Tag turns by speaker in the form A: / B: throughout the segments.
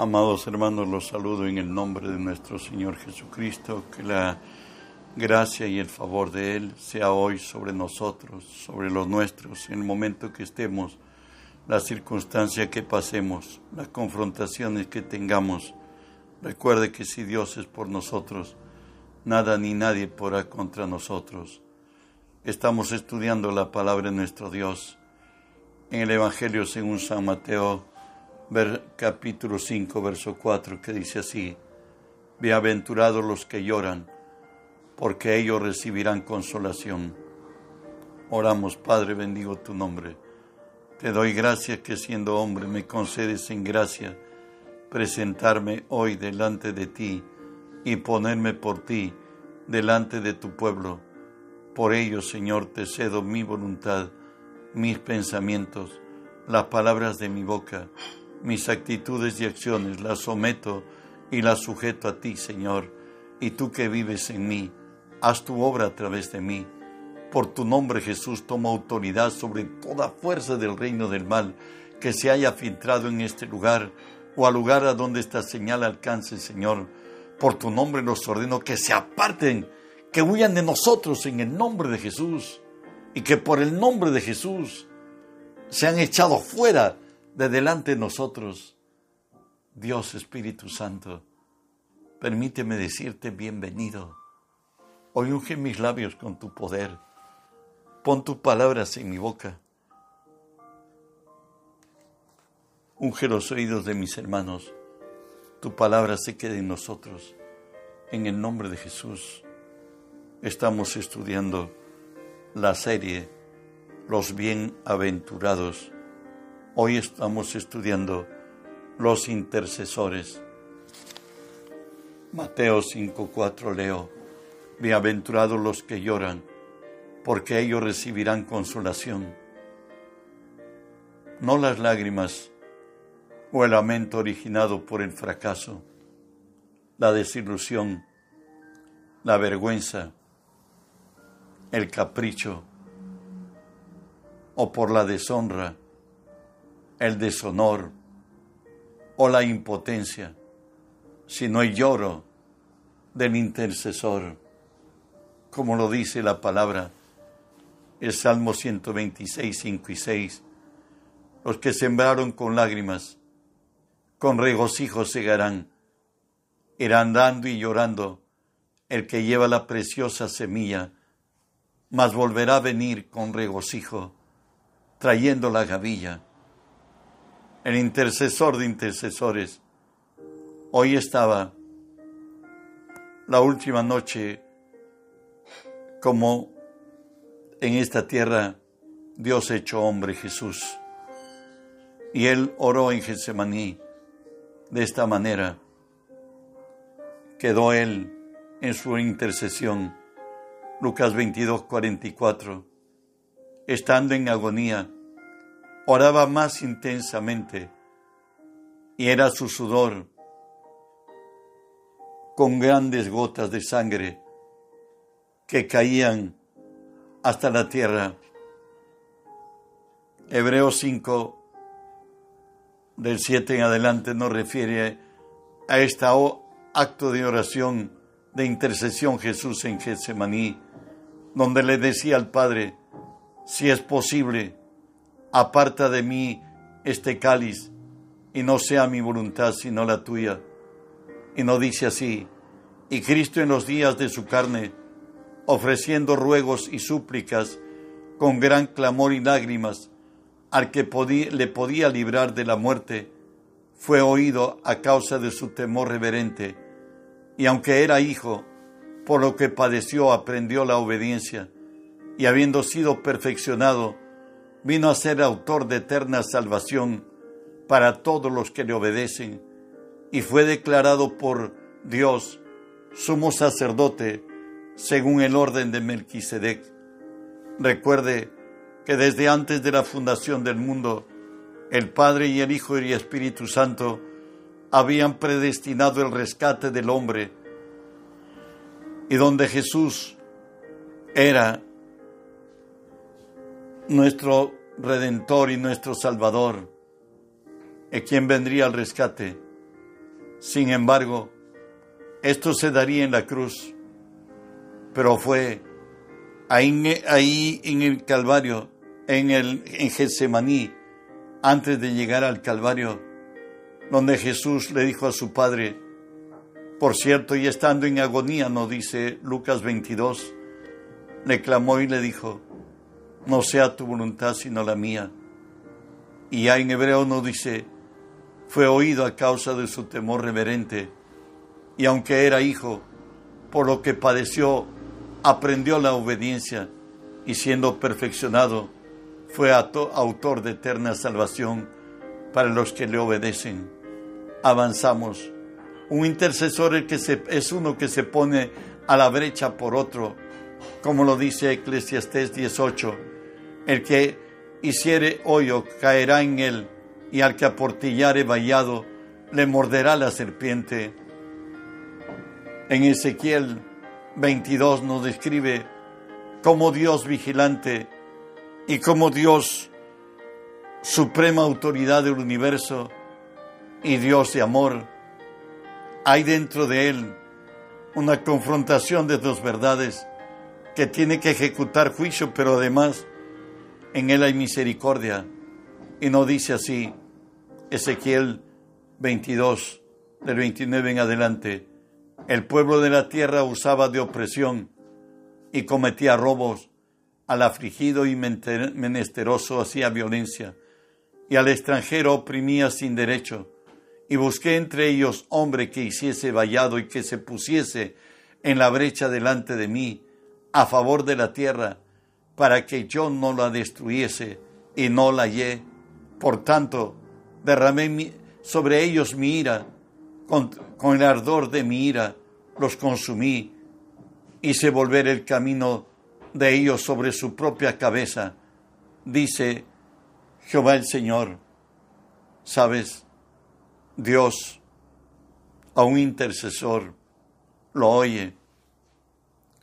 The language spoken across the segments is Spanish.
A: Amados hermanos, los saludo en el nombre de nuestro Señor Jesucristo, que la gracia y el favor de Él sea hoy sobre nosotros, sobre los nuestros, en el momento que estemos, la circunstancia que pasemos, las confrontaciones que tengamos. Recuerde que si Dios es por nosotros, nada ni nadie podrá contra nosotros. Estamos estudiando la palabra de nuestro Dios en el Evangelio según San Mateo capítulo 5, verso 4, que dice así, Bienaventurados los que lloran, porque ellos recibirán consolación. Oramos, Padre, bendigo tu nombre. Te doy gracias que siendo hombre me concedes en gracia presentarme hoy delante de ti y ponerme por ti delante de tu pueblo. Por ello, Señor, te cedo mi voluntad, mis pensamientos, las palabras de mi boca mis actitudes y acciones las someto y las sujeto a ti, Señor, y tú que vives en mí, haz tu obra a través de mí. Por tu nombre, Jesús, toma autoridad sobre toda fuerza del reino del mal que se haya filtrado en este lugar o al lugar a donde esta señal alcance, Señor. Por tu nombre los ordeno que se aparten, que huyan de nosotros en el nombre de Jesús y que por el nombre de Jesús sean echados fuera de delante de nosotros. Dios Espíritu Santo, permíteme decirte bienvenido. Hoy unge mis labios con tu poder. Pon tus palabras en mi boca. Unge los oídos de mis hermanos. Tu palabra se quede en nosotros. En el nombre de Jesús. Estamos estudiando la serie Los Bienaventurados Hoy estamos estudiando los intercesores. Mateo 5:4 leo, Bienaventurados los que lloran, porque ellos recibirán consolación. No las lágrimas o el lamento originado por el fracaso, la desilusión, la vergüenza, el capricho o por la deshonra el deshonor o la impotencia, sino el lloro del intercesor, como lo dice la palabra, el Salmo 126, 5 y 6. Los que sembraron con lágrimas, con regocijo segarán, irán dando y llorando el que lleva la preciosa semilla, mas volverá a venir con regocijo, trayendo la gavilla el intercesor de intercesores. Hoy estaba la última noche como en esta tierra Dios hecho hombre Jesús. Y él oró en Getsemaní de esta manera. Quedó él en su intercesión. Lucas 22, 44. Estando en agonía, oraba más intensamente y era su sudor con grandes gotas de sangre que caían hasta la tierra. Hebreos 5, del 7 en adelante, nos refiere a este acto de oración, de intercesión Jesús en Getsemaní, donde le decía al Padre, si es posible, aparta de mí este cáliz y no sea mi voluntad sino la tuya. Y no dice así, y Cristo en los días de su carne, ofreciendo ruegos y súplicas con gran clamor y lágrimas al que le podía librar de la muerte, fue oído a causa de su temor reverente, y aunque era hijo, por lo que padeció aprendió la obediencia, y habiendo sido perfeccionado, vino a ser autor de eterna salvación para todos los que le obedecen y fue declarado por Dios sumo sacerdote según el orden de Melquisedec. Recuerde que desde antes de la fundación del mundo, el Padre y el Hijo y el Espíritu Santo habían predestinado el rescate del hombre y donde Jesús era nuestro Redentor y nuestro Salvador, en quien vendría al rescate, Sin embargo, esto se daría en la cruz, pero fue ahí, ahí en el Calvario, en, el, en Getsemaní, antes de llegar al Calvario, donde Jesús le dijo a su Padre, por cierto, y estando en agonía, no dice Lucas 22, le clamó y le dijo, no sea tu voluntad sino la mía. Y ya en hebreo no dice, fue oído a causa de su temor reverente, y aunque era hijo, por lo que padeció, aprendió la obediencia, y siendo perfeccionado, fue autor de eterna salvación para los que le obedecen. Avanzamos. Un intercesor es, que es uno que se pone a la brecha por otro, como lo dice Eclesiastés 18. El que hiciere hoyo caerá en él, y al que aportillare vallado le morderá la serpiente. En Ezequiel 22 nos describe como Dios vigilante y como Dios suprema autoridad del universo y Dios de amor, hay dentro de él una confrontación de dos verdades que tiene que ejecutar juicio, pero además en él hay misericordia. Y no dice así Ezequiel 22, del 29 en adelante, el pueblo de la tierra usaba de opresión y cometía robos, al afligido y menesteroso hacía violencia, y al extranjero oprimía sin derecho, y busqué entre ellos hombre que hiciese vallado y que se pusiese en la brecha delante de mí, a favor de la tierra, para que yo no la destruyese, y no la hallé. Por tanto, derramé sobre ellos mi ira, con, con el ardor de mi ira los consumí, hice volver el camino de ellos sobre su propia cabeza, dice Jehová el Señor. ¿Sabes? Dios a un intercesor lo oye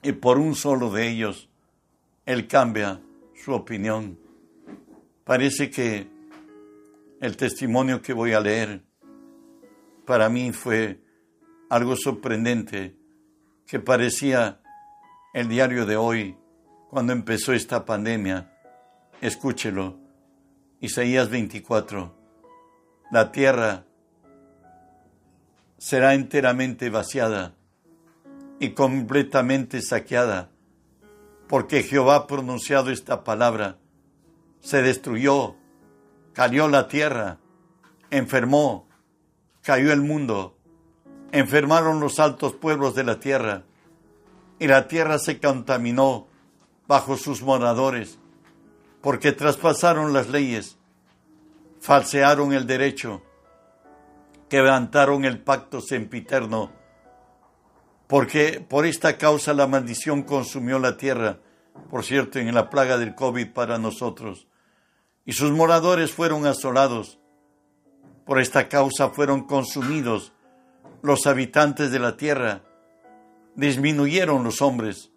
A: y por un solo de ellos él cambia su opinión. Parece que el testimonio que voy a leer para mí fue algo sorprendente que parecía el diario de hoy cuando empezó esta pandemia. Escúchelo. Isaías 24. La tierra será enteramente vaciada y completamente saqueada, porque Jehová ha pronunciado esta palabra. Se destruyó cayó la tierra, enfermó, cayó el mundo, enfermaron los altos pueblos de la tierra, y la tierra se contaminó bajo sus moradores, porque traspasaron las leyes, falsearon el derecho, quebrantaron el pacto sempiterno, porque por esta causa la maldición consumió la tierra, por cierto, en la plaga del COVID para nosotros. Y sus moradores fueron asolados. Por esta causa fueron consumidos los habitantes de la tierra, disminuyeron los hombres,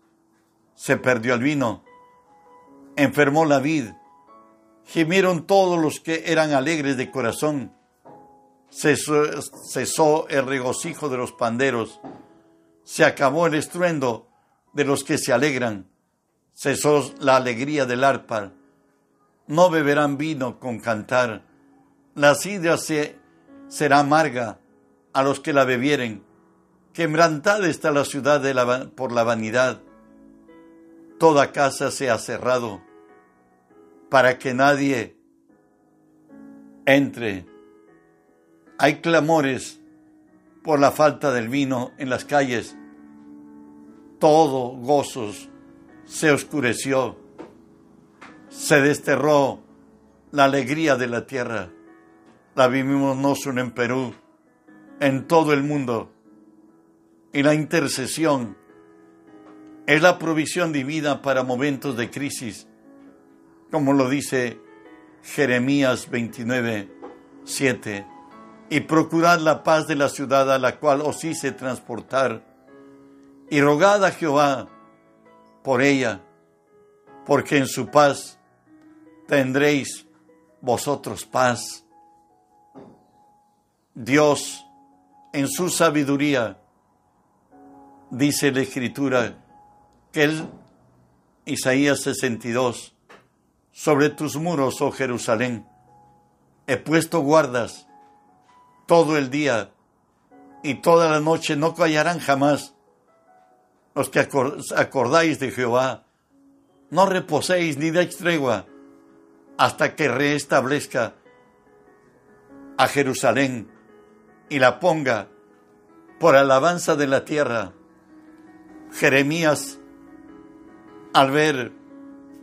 A: se perdió el vino, enfermó la vid, gemieron todos los que eran alegres de corazón, cesó, cesó el regocijo de los panderos, se acabó el estruendo de los que se alegran, cesó la alegría del arpa, no beberán vino con cantar. La sidra se, será amarga a los que la bebieren. Quebrantada está la ciudad de la, por la vanidad. Toda casa se ha cerrado para que nadie entre. Hay clamores por la falta del vino en las calles. Todo gozos se oscureció se desterró la alegría de la tierra. La vivimos no solo en Perú, en todo el mundo. Y la intercesión es la provisión divina para momentos de crisis, como lo dice Jeremías 29, 7. Y procurad la paz de la ciudad a la cual os hice transportar, y rogad a Jehová por ella, porque en su paz tendréis vosotros paz. Dios en su sabiduría, dice la Escritura, que él, Isaías 62, sobre tus muros, oh Jerusalén, he puesto guardas todo el día y toda la noche, no callarán jamás los que acordáis de Jehová, no reposéis ni deis tregua hasta que reestablezca a Jerusalén y la ponga por alabanza de la tierra. Jeremías, al ver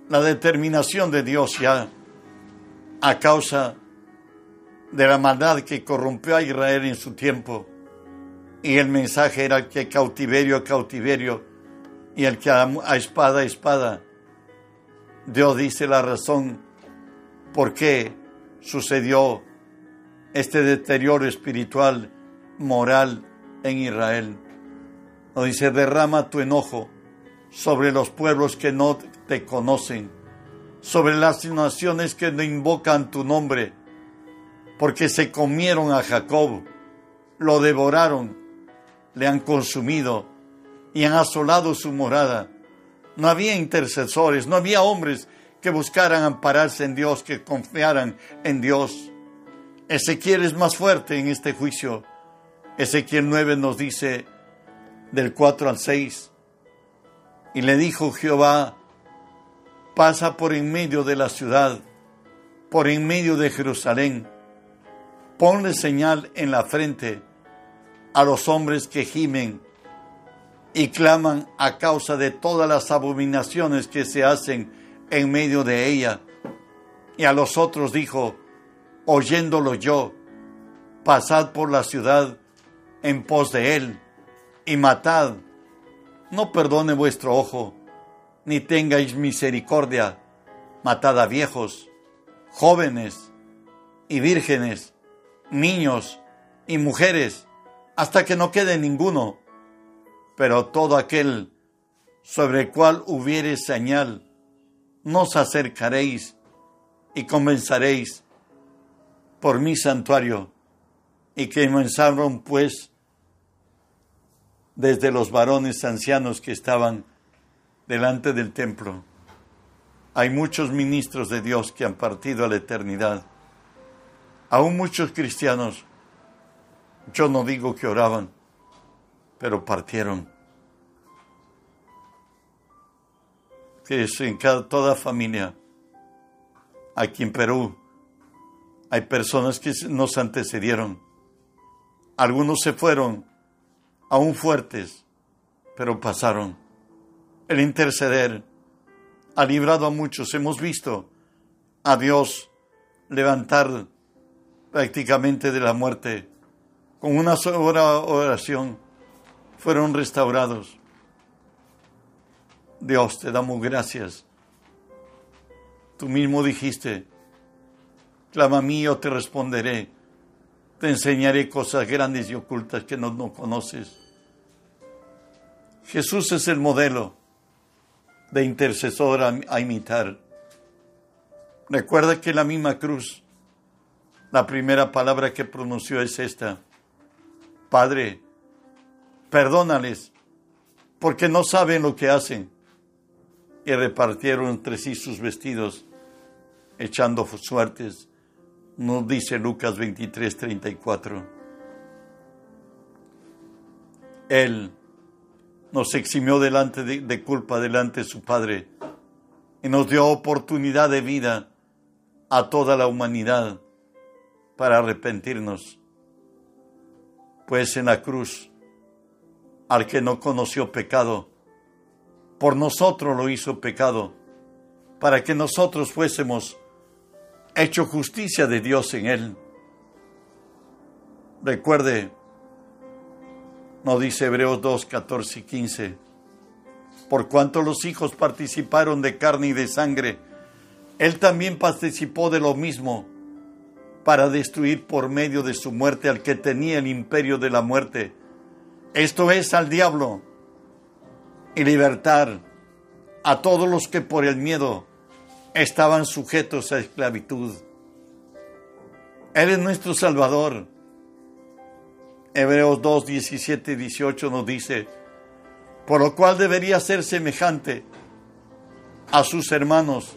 A: la determinación de Dios ya a causa de la maldad que corrompió a Israel en su tiempo, y el mensaje era que cautiverio a cautiverio y el que a, espada a espada. Dios dice la razón por qué sucedió este deterioro espiritual, moral en Israel. Nos dice, derrama tu enojo sobre los pueblos que no te conocen, sobre las naciones que no invocan tu nombre, porque se comieron a Jacob, lo devoraron, le han consumido y han asolado su morada. No había intercesores, no había hombres que buscaran ampararse en Dios, que confiaran en Dios. Ezequiel es más fuerte en este juicio. Ezequiel 9 nos dice del 4 al 6. Y le dijo Jehová, pasa por en medio de la ciudad, por en medio de Jerusalén, ponle señal en la frente a los hombres que gimen y claman a causa de todas las abominaciones que se hacen en medio de ella. Y a los otros dijo, oyéndolo yo, pasad por la ciudad en pos de él y matad. No perdone vuestro ojo, ni tengáis misericordia. Matad a viejos, jóvenes y vírgenes, niños y mujeres, hasta que no quede ninguno. Pero todo aquel sobre el cual hubiere señal, nos acercaréis y comenzaréis por mi santuario, y que comenzaron pues desde los varones ancianos que estaban delante del templo. Hay muchos ministros de Dios que han partido a la eternidad. Aún muchos cristianos, yo no digo que oraban, pero partieron. Que en cada, toda familia, aquí en Perú, hay personas que nos antecedieron. Algunos se fueron aún fuertes, pero pasaron. El interceder ha librado a muchos. Hemos visto a Dios levantar prácticamente de la muerte. Con una sola oración fueron restaurados. Dios, te damos gracias. Tú mismo dijiste, Clama a mí, yo te responderé. Te enseñaré cosas grandes y ocultas que no, no conoces. Jesús es el modelo de intercesor a, imitar. Recuerda que la misma cruz, la primera palabra que pronunció es esta. Padre, perdónales, porque no saben lo que hacen. Y repartieron entre sí sus vestidos, echando suertes nos dice Lucas 23, 34. Él nos eximió delante de, culpa delante de su Padre y nos dio oportunidad de vida a toda la humanidad para arrepentirnos. Pues en la cruz, al que no conoció pecado, por nosotros lo hizo pecado, para que nosotros fuésemos hecho justicia de Dios en él. Recuerde, no dice Hebreos 2, 14 y 15, por cuanto los hijos participaron de carne y de sangre, él también participó de lo mismo para destruir por medio de su muerte al que tenía el imperio de la muerte, esto es al diablo, y libertar a todos los que por el miedo estaban sujetos a esclavitud. Él es nuestro Salvador. Hebreos 2, 17 y 18 nos dice, por lo cual debería ser semejante a sus hermanos,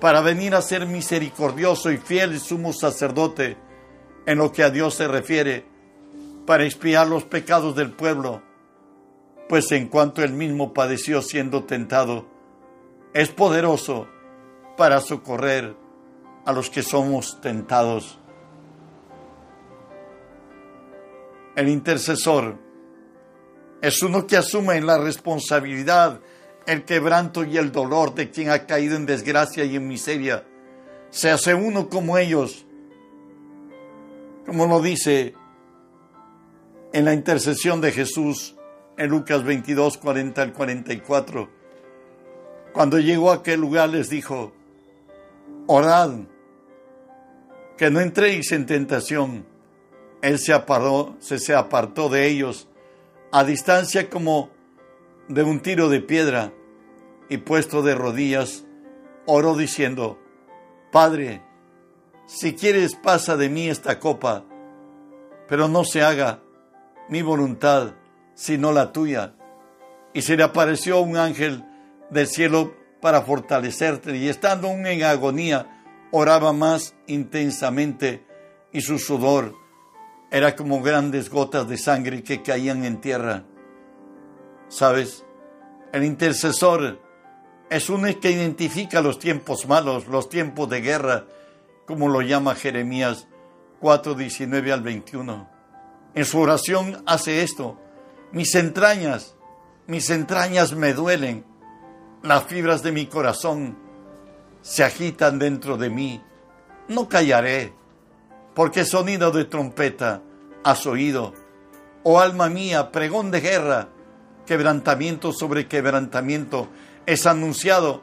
A: para venir a ser misericordioso y fiel sumo sacerdote en lo que a Dios se refiere, para expiar los pecados del pueblo, pues en cuanto él mismo padeció siendo tentado, es poderoso para socorrer a los que somos tentados. El intercesor es uno que asume la responsabilidad, el quebranto y el dolor de quien ha caído en desgracia y en miseria. Se hace uno como ellos, como lo dice en la intercesión de Jesús en Lucas 22, 40 al 44. Cuando llegó a aquel lugar les dijo, orad, que no entréis en tentación. Él se apartó, se, se apartó de ellos a distancia como de un tiro de piedra y puesto de rodillas, oró diciendo, Padre, si quieres pasa de mí esta copa, pero no se haga mi voluntad, sino la tuya. Y se le apareció un ángel del cielo para fortalecerte, y estando aún en agonía, oraba más intensamente, y su sudor era como grandes gotas de sangre que caían en tierra. ¿Sabes? El intercesor es uno que identifica los tiempos malos, los tiempos de guerra, como lo llama Jeremías 4, 19 al 21. En su oración hace esto. Mis entrañas, mis entrañas me duelen. Las fibras de mi corazón se agitan dentro de mí. No callaré porque sonido de trompeta has oído. Oh alma mía, pregón de guerra, quebrantamiento sobre quebrantamiento es anunciado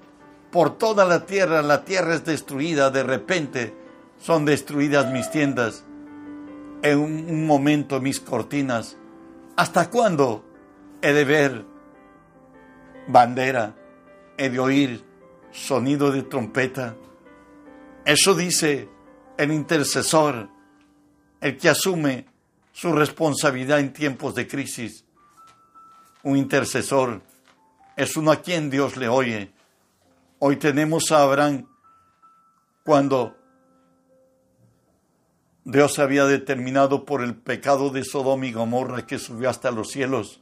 A: por toda la tierra, la tierra es destruida, de repente son destruidas mis tiendas, en un momento mis cortinas. ¿Hasta cuándo he de ver bandera, he de oír sonido de trompeta? Eso dice el intercesor, el que asume su responsabilidad en tiempos de crisis. Un intercesor es uno a quien Dios le oye. Hoy tenemos a Abraham cuando Dios había determinado por el pecado de Sodoma y Gomorra que subió hasta los cielos.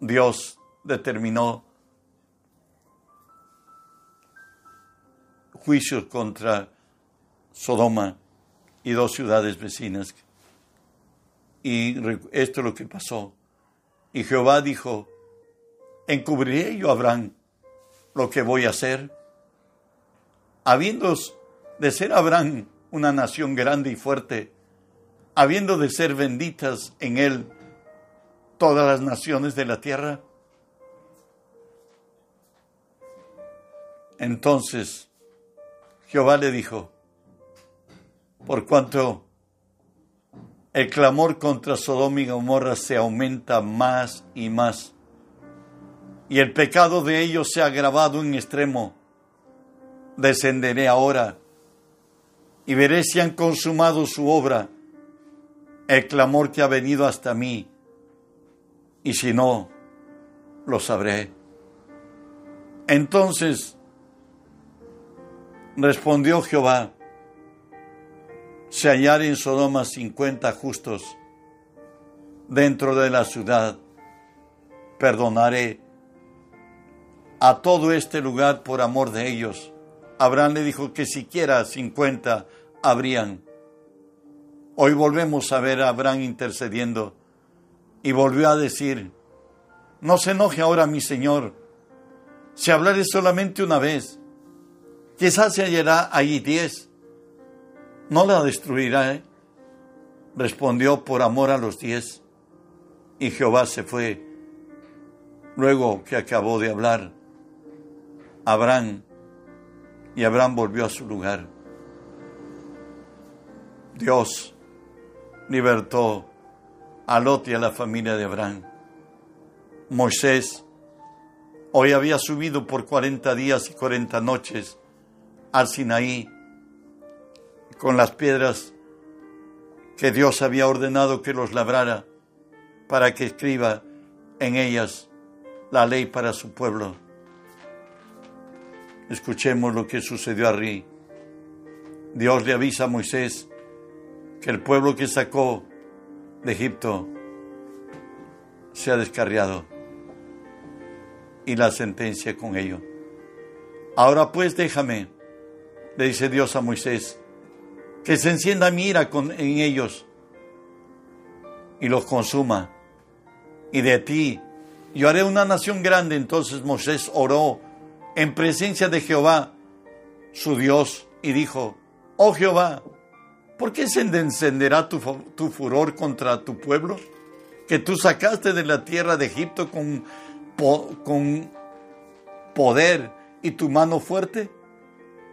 A: Dios determinó juicios contra Sodoma y dos ciudades vecinas. Y esto es lo que pasó. Y Jehová dijo, encubriré yo a Abraham lo que voy a hacer. Habiendo de ser Abraham una nación grande y fuerte, habiendo de ser benditas en él todas las naciones de la tierra. Entonces Jehová le dijo, por cuanto el clamor contra Sodoma y Gomorra se aumenta más y más, y el pecado de ellos se ha agravado en extremo, descenderé ahora y veré si han consumado su obra, el clamor que ha venido hasta mí, y si no, lo sabré. Entonces respondió Jehová, se hallar en Sodoma cincuenta justos dentro de la ciudad, perdonaré a todo este lugar por amor de ellos. Abraham le dijo que siquiera cincuenta habrían. Hoy volvemos a ver a Abraham intercediendo y volvió a decir, no se enoje ahora mi Señor, si hablaré solamente una vez, quizás se hallará allí diez no la destruirá. ¿eh? Respondió por amor a los diez. Y Jehová se fue. Luego que acabó de hablar, Abraham, y Abraham volvió a su lugar. Dios libertó a Lot y a la familia de Abraham. Moisés hoy había subido por cuarenta días y cuarenta noches al Sinaí con las piedras que Dios había ordenado que los labrara para que escriba en ellas la ley para su pueblo. Escuchemos lo que sucedió arriba. Dios le avisa a Moisés que el pueblo que sacó de Egipto se ha descarriado y la sentencia con ello. Ahora pues déjame, le dice Dios a Moisés, que se encienda mi ira con, en ellos y los consuma. Y de ti yo haré una nación grande. Entonces Moisés oró en presencia de Jehová, su Dios, y dijo, oh Jehová, ¿por qué se encenderá tu, furor contra tu pueblo? Que tú sacaste de la tierra de Egipto con, poder y tu mano fuerte.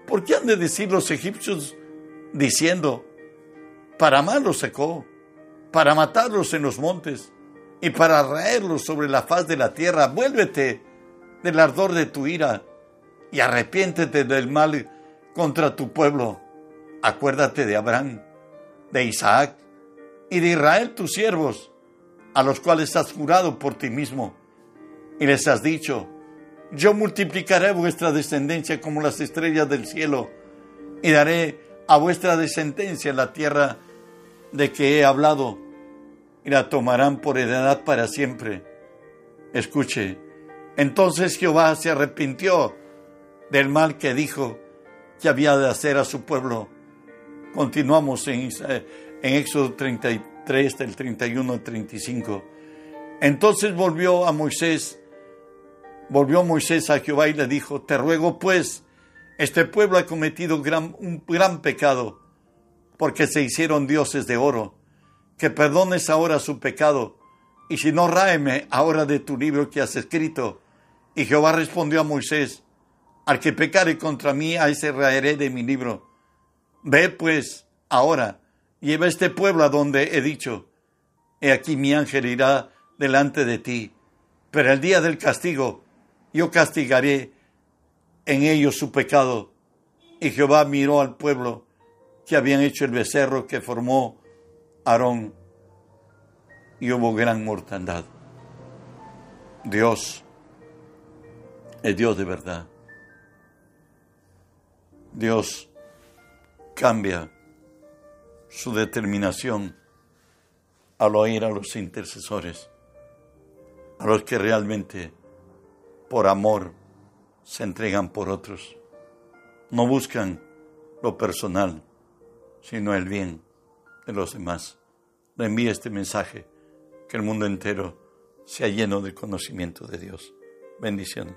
A: ¿Por qué han de decir los egipcios diciendo, para mal los para matarlos en los montes y para raerlos sobre la faz de la tierra? Vuélvete del ardor de tu ira y arrepiéntete del mal contra tu pueblo. Acuérdate de Abraham, de Isaac y de Israel tus siervos, a los cuales has jurado por ti mismo, y les has dicho, yo multiplicaré vuestra descendencia como las estrellas del cielo, y daré a vuestra descendencia la tierra de que he hablado, y la tomarán por heredad para siempre. Escuche, entonces Jehová se arrepintió del mal que dijo que había de hacer a su pueblo. Continuamos en, en Éxodo 33, del 31 al 35. Entonces volvió a Moisés, volvió Moisés a Jehová y le dijo, te ruego pues, este pueblo ha cometido un gran pecado, porque se hicieron dioses de oro, que perdones ahora su pecado, y si no, ráeme ahora de tu libro que has escrito. Y Jehová respondió a Moisés, al que pecare contra mí, a ese raeré de mi libro. Ve pues ahora, lleva este pueblo a donde he dicho, he aquí mi ángel irá delante de ti, pero el día del castigo yo castigaré en ellos su pecado. Y Jehová miró al pueblo que habían hecho el becerro que formó Aarón y hubo gran mortandad. Dios es Dios de verdad. Dios cambia su determinación al oír a los intercesores, a los que realmente por amor se entregan por otros. No buscan lo personal, sino el bien de los demás. Le envíe este mensaje, que el mundo entero sea lleno del conocimiento de Dios. Bendiciones.